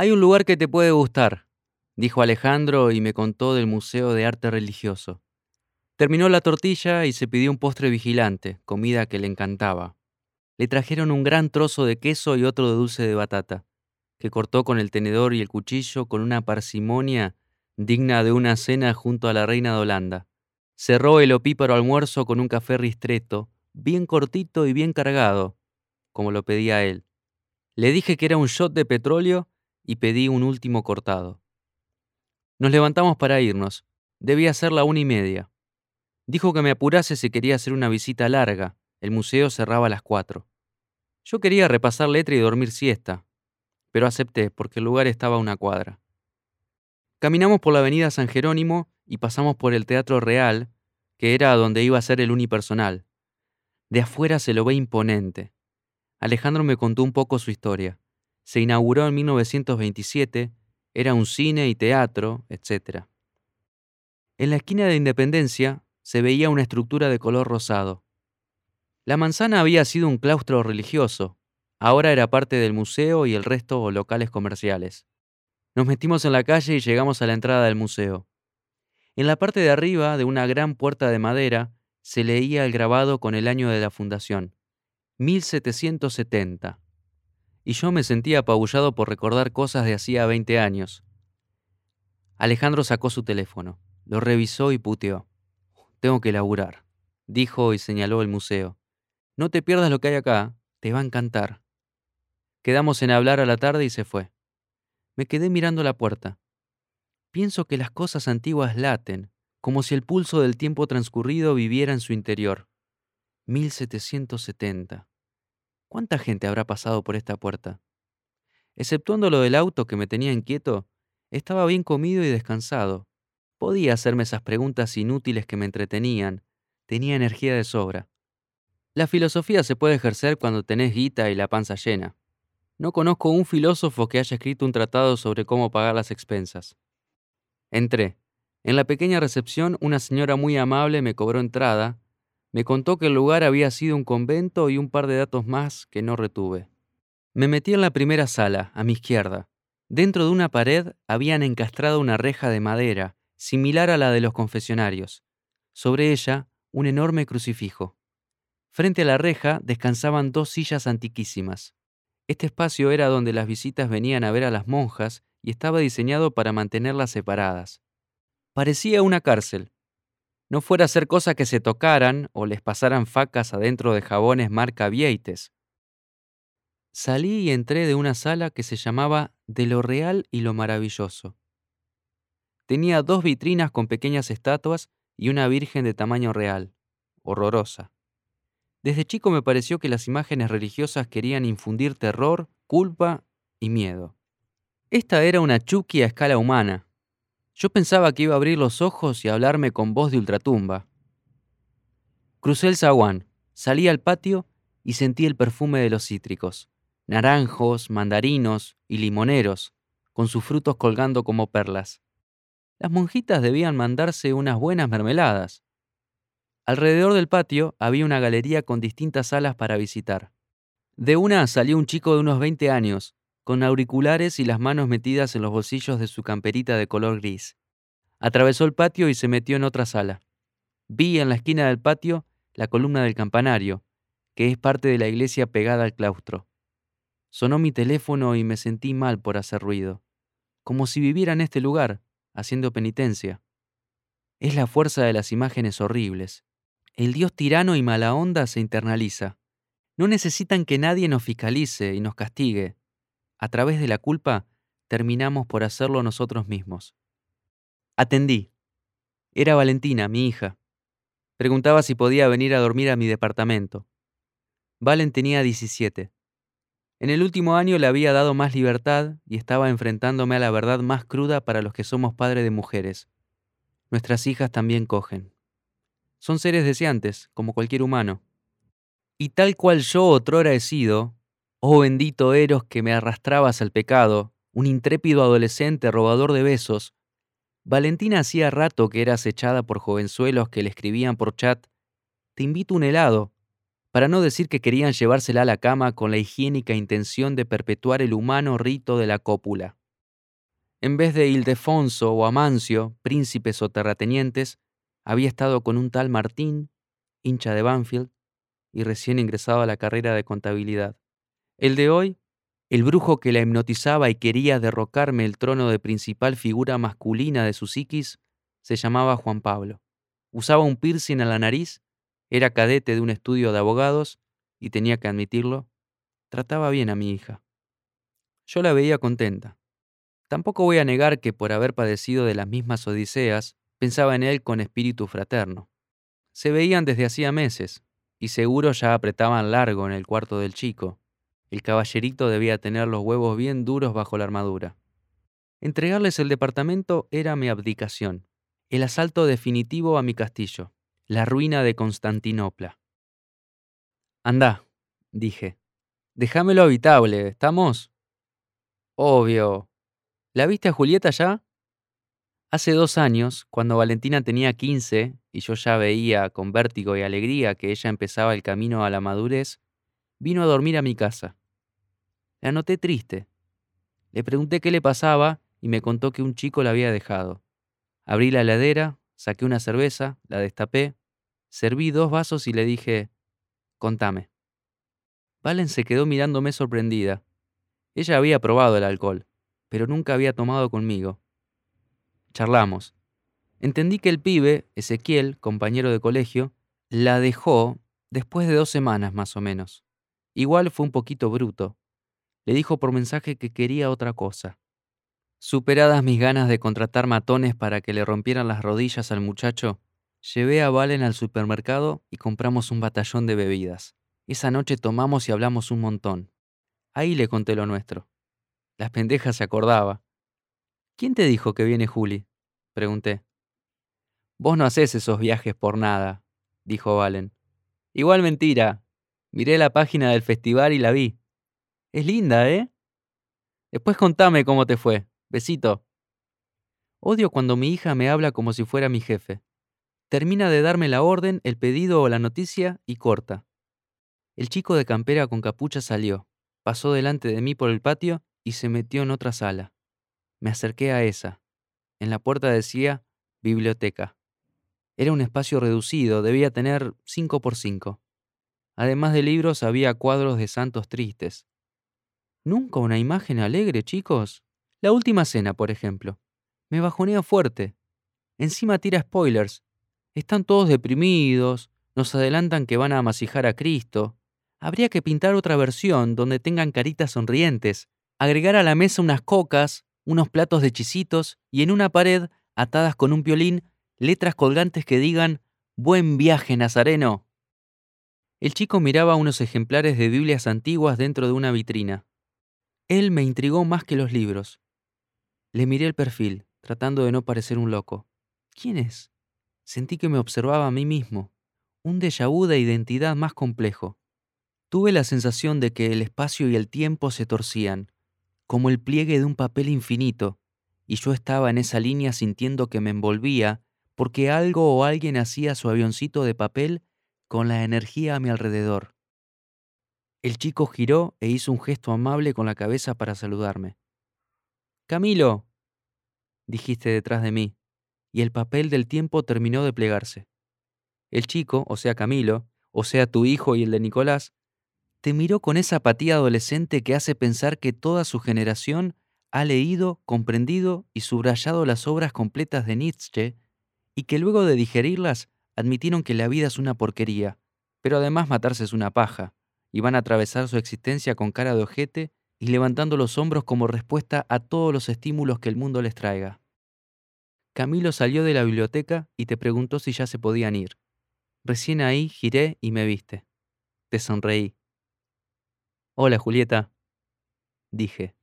Hay un lugar que te puede gustar, dijo Alejandro y me contó del Museo de Arte Religioso. Terminó la tortilla y se pidió un postre vigilante, comida que le encantaba. Le trajeron un gran trozo de queso y otro de dulce de batata, que cortó con el tenedor y el cuchillo con una parsimonia digna de una cena junto a la reina de Holanda. Cerró el opíparo almuerzo con un café ristreto, bien cortito y bien cargado, como lo pedía él. Le dije que era un shot de petróleo y pedí un último cortado. Nos levantamos para irnos. Debía ser la una y media. Dijo que me apurase si quería hacer una visita larga. El museo cerraba a las cuatro. Yo quería repasar letra y dormir siesta, pero acepté porque el lugar estaba a una cuadra. Caminamos por la avenida San Jerónimo y pasamos por el Teatro Real, que era donde iba a ser el unipersonal. De afuera se lo ve imponente. Alejandro me contó un poco su historia. Se inauguró en 1927, era un cine y teatro, etc. En la esquina de Independencia se veía una estructura de color rosado. La manzana había sido un claustro religioso, ahora era parte del museo y el resto locales comerciales. Nos metimos en la calle y llegamos a la entrada del museo. En la parte de arriba de una gran puerta de madera se leía el grabado con el año de la fundación, 1770 y yo me sentía apabullado por recordar cosas de hacía 20 años. Alejandro sacó su teléfono, lo revisó y puteó. Tengo que laburar, dijo y señaló el museo. No te pierdas lo que hay acá, te va a encantar. Quedamos en hablar a la tarde y se fue. Me quedé mirando la puerta. Pienso que las cosas antiguas laten, como si el pulso del tiempo transcurrido viviera en su interior. 1770. ¿Cuánta gente habrá pasado por esta puerta? Exceptuando lo del auto que me tenía inquieto, estaba bien comido y descansado. Podía hacerme esas preguntas inútiles que me entretenían. Tenía energía de sobra. La filosofía se puede ejercer cuando tenés guita y la panza llena. No conozco un filósofo que haya escrito un tratado sobre cómo pagar las expensas. Entré. En la pequeña recepción una señora muy amable me cobró entrada me contó que el lugar había sido un convento y un par de datos más que no retuve. Me metí en la primera sala, a mi izquierda. Dentro de una pared habían encastrado una reja de madera, similar a la de los confesionarios. Sobre ella, un enorme crucifijo. Frente a la reja descansaban dos sillas antiquísimas. Este espacio era donde las visitas venían a ver a las monjas y estaba diseñado para mantenerlas separadas. Parecía una cárcel, no fuera a ser cosa que se tocaran o les pasaran facas adentro de jabones marca Vieites. Salí y entré de una sala que se llamaba De lo Real y lo Maravilloso. Tenía dos vitrinas con pequeñas estatuas y una virgen de tamaño real, horrorosa. Desde chico me pareció que las imágenes religiosas querían infundir terror, culpa y miedo. Esta era una chuki a escala humana, yo pensaba que iba a abrir los ojos y hablarme con voz de ultratumba. Crucé el zaguán, salí al patio y sentí el perfume de los cítricos, naranjos, mandarinos y limoneros, con sus frutos colgando como perlas. Las monjitas debían mandarse unas buenas mermeladas. Alrededor del patio había una galería con distintas salas para visitar. De una salió un chico de unos 20 años, con auriculares y las manos metidas en los bolsillos de su camperita de color gris. Atravesó el patio y se metió en otra sala. Vi en la esquina del patio la columna del campanario, que es parte de la iglesia pegada al claustro. Sonó mi teléfono y me sentí mal por hacer ruido, como si viviera en este lugar, haciendo penitencia. Es la fuerza de las imágenes horribles. El Dios tirano y mala onda se internaliza. No necesitan que nadie nos fiscalice y nos castigue a través de la culpa, terminamos por hacerlo nosotros mismos. Atendí. Era Valentina, mi hija. Preguntaba si podía venir a dormir a mi departamento. Valen tenía 17. En el último año le había dado más libertad y estaba enfrentándome a la verdad más cruda para los que somos padres de mujeres. Nuestras hijas también cogen. Son seres deseantes, como cualquier humano. Y tal cual yo otrora he sido, Oh bendito Eros que me arrastrabas al pecado, un intrépido adolescente robador de besos. Valentina hacía rato que era acechada por jovenzuelos que le escribían por chat, te invito un helado, para no decir que querían llevársela a la cama con la higiénica intención de perpetuar el humano rito de la cópula. En vez de Ildefonso o Amancio, príncipes o terratenientes, había estado con un tal Martín, hincha de Banfield, y recién ingresado a la carrera de contabilidad. El de hoy, el brujo que la hipnotizaba y quería derrocarme el trono de principal figura masculina de su psiquis, se llamaba Juan Pablo. Usaba un piercing a la nariz, era cadete de un estudio de abogados y tenía que admitirlo, trataba bien a mi hija. Yo la veía contenta. Tampoco voy a negar que por haber padecido de las mismas odiseas, pensaba en él con espíritu fraterno. Se veían desde hacía meses, y seguro ya apretaban largo en el cuarto del chico. El caballerito debía tener los huevos bien duros bajo la armadura. Entregarles el departamento era mi abdicación, el asalto definitivo a mi castillo, la ruina de Constantinopla. Anda, dije, déjamelo habitable, ¿estamos? Obvio. ¿La viste a Julieta ya? Hace dos años, cuando Valentina tenía 15 y yo ya veía con vértigo y alegría que ella empezaba el camino a la madurez, vino a dormir a mi casa. La noté triste. Le pregunté qué le pasaba y me contó que un chico la había dejado. Abrí la heladera, saqué una cerveza, la destapé, serví dos vasos y le dije, contame. Valen se quedó mirándome sorprendida. Ella había probado el alcohol, pero nunca había tomado conmigo. Charlamos. Entendí que el pibe, Ezequiel, compañero de colegio, la dejó después de dos semanas más o menos. Igual fue un poquito bruto. Le dijo por mensaje que quería otra cosa. Superadas mis ganas de contratar matones para que le rompieran las rodillas al muchacho, llevé a Valen al supermercado y compramos un batallón de bebidas. Esa noche tomamos y hablamos un montón. Ahí le conté lo nuestro. Las pendejas se acordaba. ¿Quién te dijo que viene Juli? Pregunté. Vos no haces esos viajes por nada, dijo Valen. Igual mentira. Miré la página del festival y la vi. Es linda, ¿eh? Después contame cómo te fue. Besito. Odio cuando mi hija me habla como si fuera mi jefe. Termina de darme la orden, el pedido o la noticia y corta. El chico de campera con capucha salió, pasó delante de mí por el patio y se metió en otra sala. Me acerqué a esa. En la puerta decía biblioteca. Era un espacio reducido, debía tener 5 por 5. Además de libros había cuadros de santos tristes. Nunca una imagen alegre, chicos. La última cena, por ejemplo. Me bajonea fuerte. Encima tira spoilers. Están todos deprimidos, nos adelantan que van a amasijar a Cristo. Habría que pintar otra versión donde tengan caritas sonrientes, agregar a la mesa unas cocas, unos platos de chisitos y en una pared, atadas con un violín, letras colgantes que digan Buen viaje, Nazareno. El chico miraba unos ejemplares de Biblias antiguas dentro de una vitrina. Él me intrigó más que los libros. Le miré el perfil, tratando de no parecer un loco. ¿Quién es? Sentí que me observaba a mí mismo, un déjà vu de identidad más complejo. Tuve la sensación de que el espacio y el tiempo se torcían, como el pliegue de un papel infinito, y yo estaba en esa línea sintiendo que me envolvía porque algo o alguien hacía su avioncito de papel con la energía a mi alrededor. El chico giró e hizo un gesto amable con la cabeza para saludarme. Camilo, dijiste detrás de mí, y el papel del tiempo terminó de plegarse. El chico, o sea Camilo, o sea tu hijo y el de Nicolás, te miró con esa apatía adolescente que hace pensar que toda su generación ha leído, comprendido y subrayado las obras completas de Nietzsche y que luego de digerirlas admitieron que la vida es una porquería, pero además matarse es una paja, y van a atravesar su existencia con cara de ojete y levantando los hombros como respuesta a todos los estímulos que el mundo les traiga. Camilo salió de la biblioteca y te preguntó si ya se podían ir. Recién ahí giré y me viste. Te sonreí. Hola, Julieta, dije.